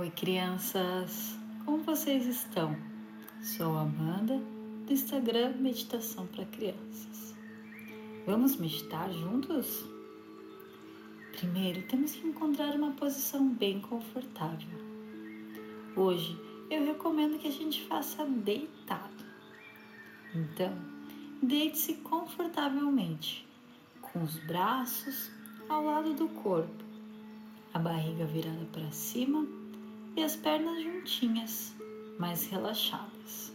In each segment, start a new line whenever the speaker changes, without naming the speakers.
Oi, crianças! Como vocês estão? Sou Amanda do Instagram Meditação para Crianças. Vamos meditar juntos? Primeiro, temos que encontrar uma posição bem confortável. Hoje, eu recomendo que a gente faça deitado. Então, deite-se confortavelmente, com os braços ao lado do corpo, a barriga virada para cima e as pernas juntinhas, mais relaxadas.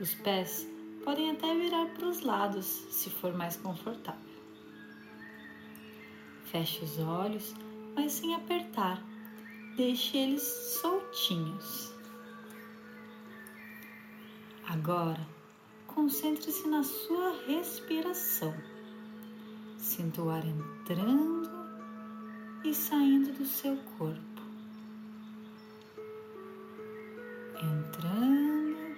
Os pés podem até virar para os lados se for mais confortável. Feche os olhos, mas sem apertar. Deixe eles soltinhos. Agora, concentre-se na sua respiração. Sinta o ar entrando e saindo do seu corpo. Entrando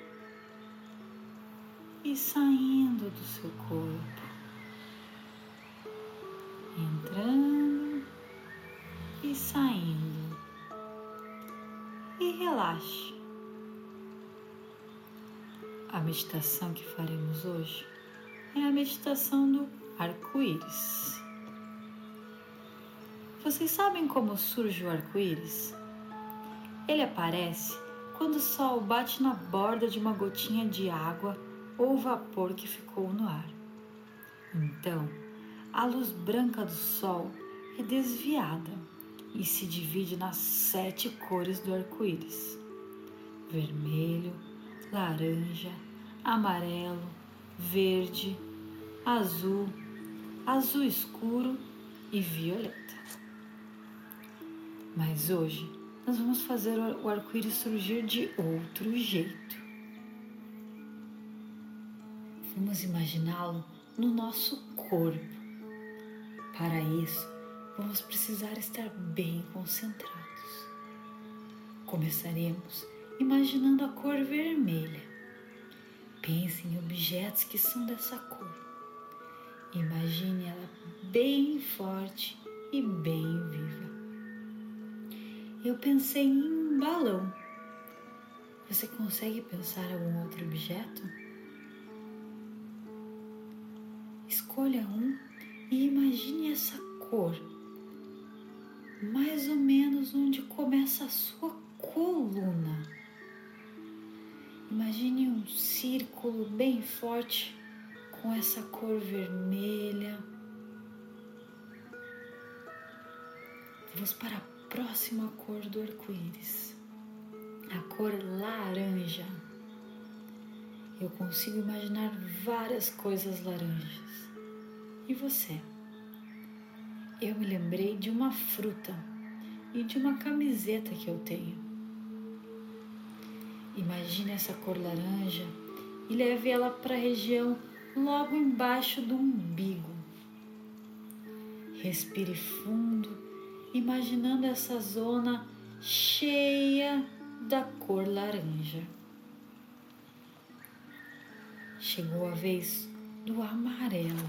e saindo do seu corpo, entrando e saindo. E relaxe. A meditação que faremos hoje é a meditação do arco-íris. Vocês sabem como surge o arco-íris? Ele aparece quando o sol bate na borda de uma gotinha de água ou vapor que ficou no ar. Então, a luz branca do sol é desviada e se divide nas sete cores do arco-íris: vermelho, laranja, amarelo, verde, azul, azul escuro e violeta. Mas hoje nós vamos fazer o arco-íris surgir de outro jeito. Vamos imaginá-lo no nosso corpo. Para isso, vamos precisar estar bem concentrados. Começaremos imaginando a cor vermelha. Pense em objetos que são dessa cor. Imagine ela bem forte e bem viva eu pensei em um balão. Você consegue pensar algum outro objeto? Escolha um e imagine essa cor, mais ou menos onde começa a sua coluna. Imagine um círculo bem forte com essa cor vermelha. Vamos para a próxima cor do arco-íris, a cor laranja. Eu consigo imaginar várias coisas laranjas. E você? Eu me lembrei de uma fruta e de uma camiseta que eu tenho. Imagine essa cor laranja e leve ela para a região logo embaixo do umbigo. Respire fundo imaginando essa zona cheia da cor laranja. Chegou a vez do amarelo.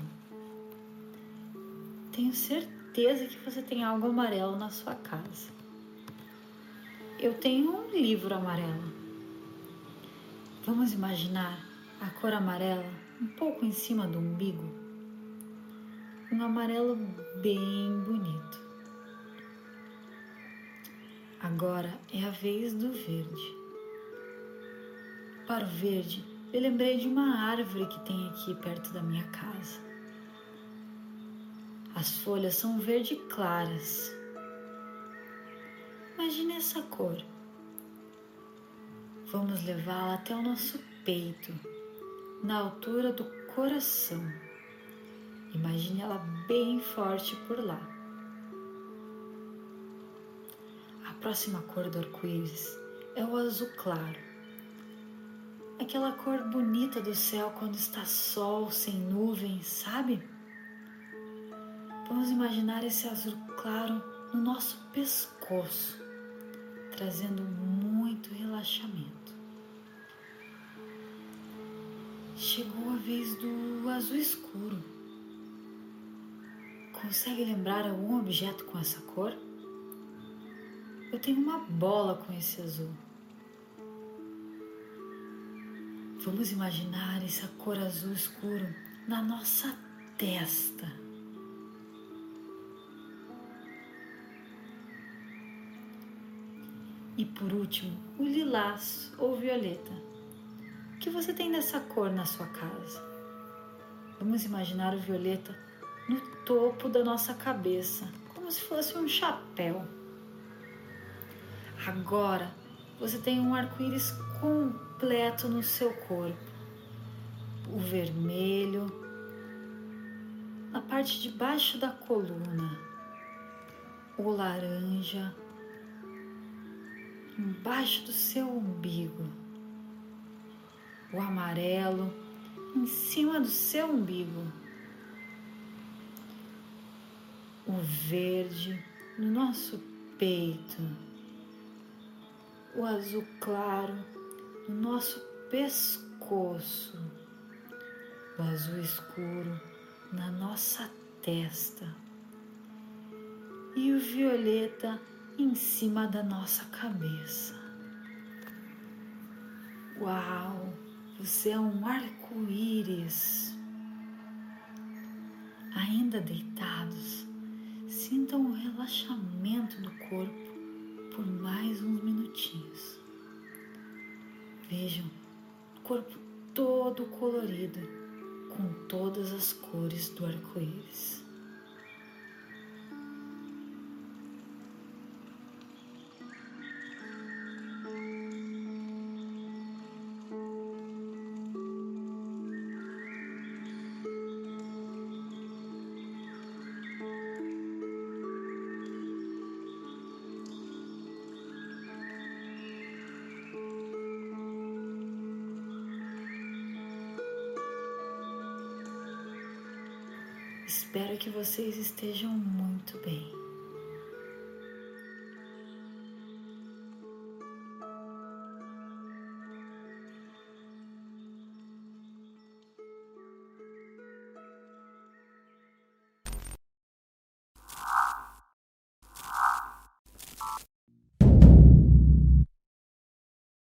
Tenho certeza que você tem algo amarelo na sua casa. Eu tenho um livro amarelo. Vamos imaginar a cor amarela um pouco em cima do umbigo. Um amarelo bem bonito. Agora é a vez do verde. Para o verde, eu lembrei de uma árvore que tem aqui perto da minha casa. As folhas são verde claras. Imagine essa cor. Vamos levá-la até o nosso peito, na altura do coração. Imagine ela bem forte por lá. Próxima cor do arco-íris é o azul claro. Aquela cor bonita do céu quando está sol, sem nuvens, sabe? Vamos imaginar esse azul claro no nosso pescoço, trazendo muito relaxamento. Chegou a vez do azul escuro. Consegue lembrar algum objeto com essa cor? Eu tenho uma bola com esse azul. Vamos imaginar essa cor azul escuro na nossa testa. E por último, o lilás ou violeta. O que você tem dessa cor na sua casa? Vamos imaginar o violeta no topo da nossa cabeça, como se fosse um chapéu. Agora você tem um arco-íris completo no seu corpo. O vermelho na parte de baixo da coluna, o laranja embaixo do seu umbigo, o amarelo em cima do seu umbigo, o verde no nosso peito o azul claro no nosso pescoço, o azul escuro na nossa testa e o violeta em cima da nossa cabeça. Uau, você é um arco-íris. Ainda deitados, sintam o relaxamento do corpo por mais uns minutinhos. Vejam o corpo todo colorido com todas as cores do arco-íris. Espero que vocês estejam muito bem.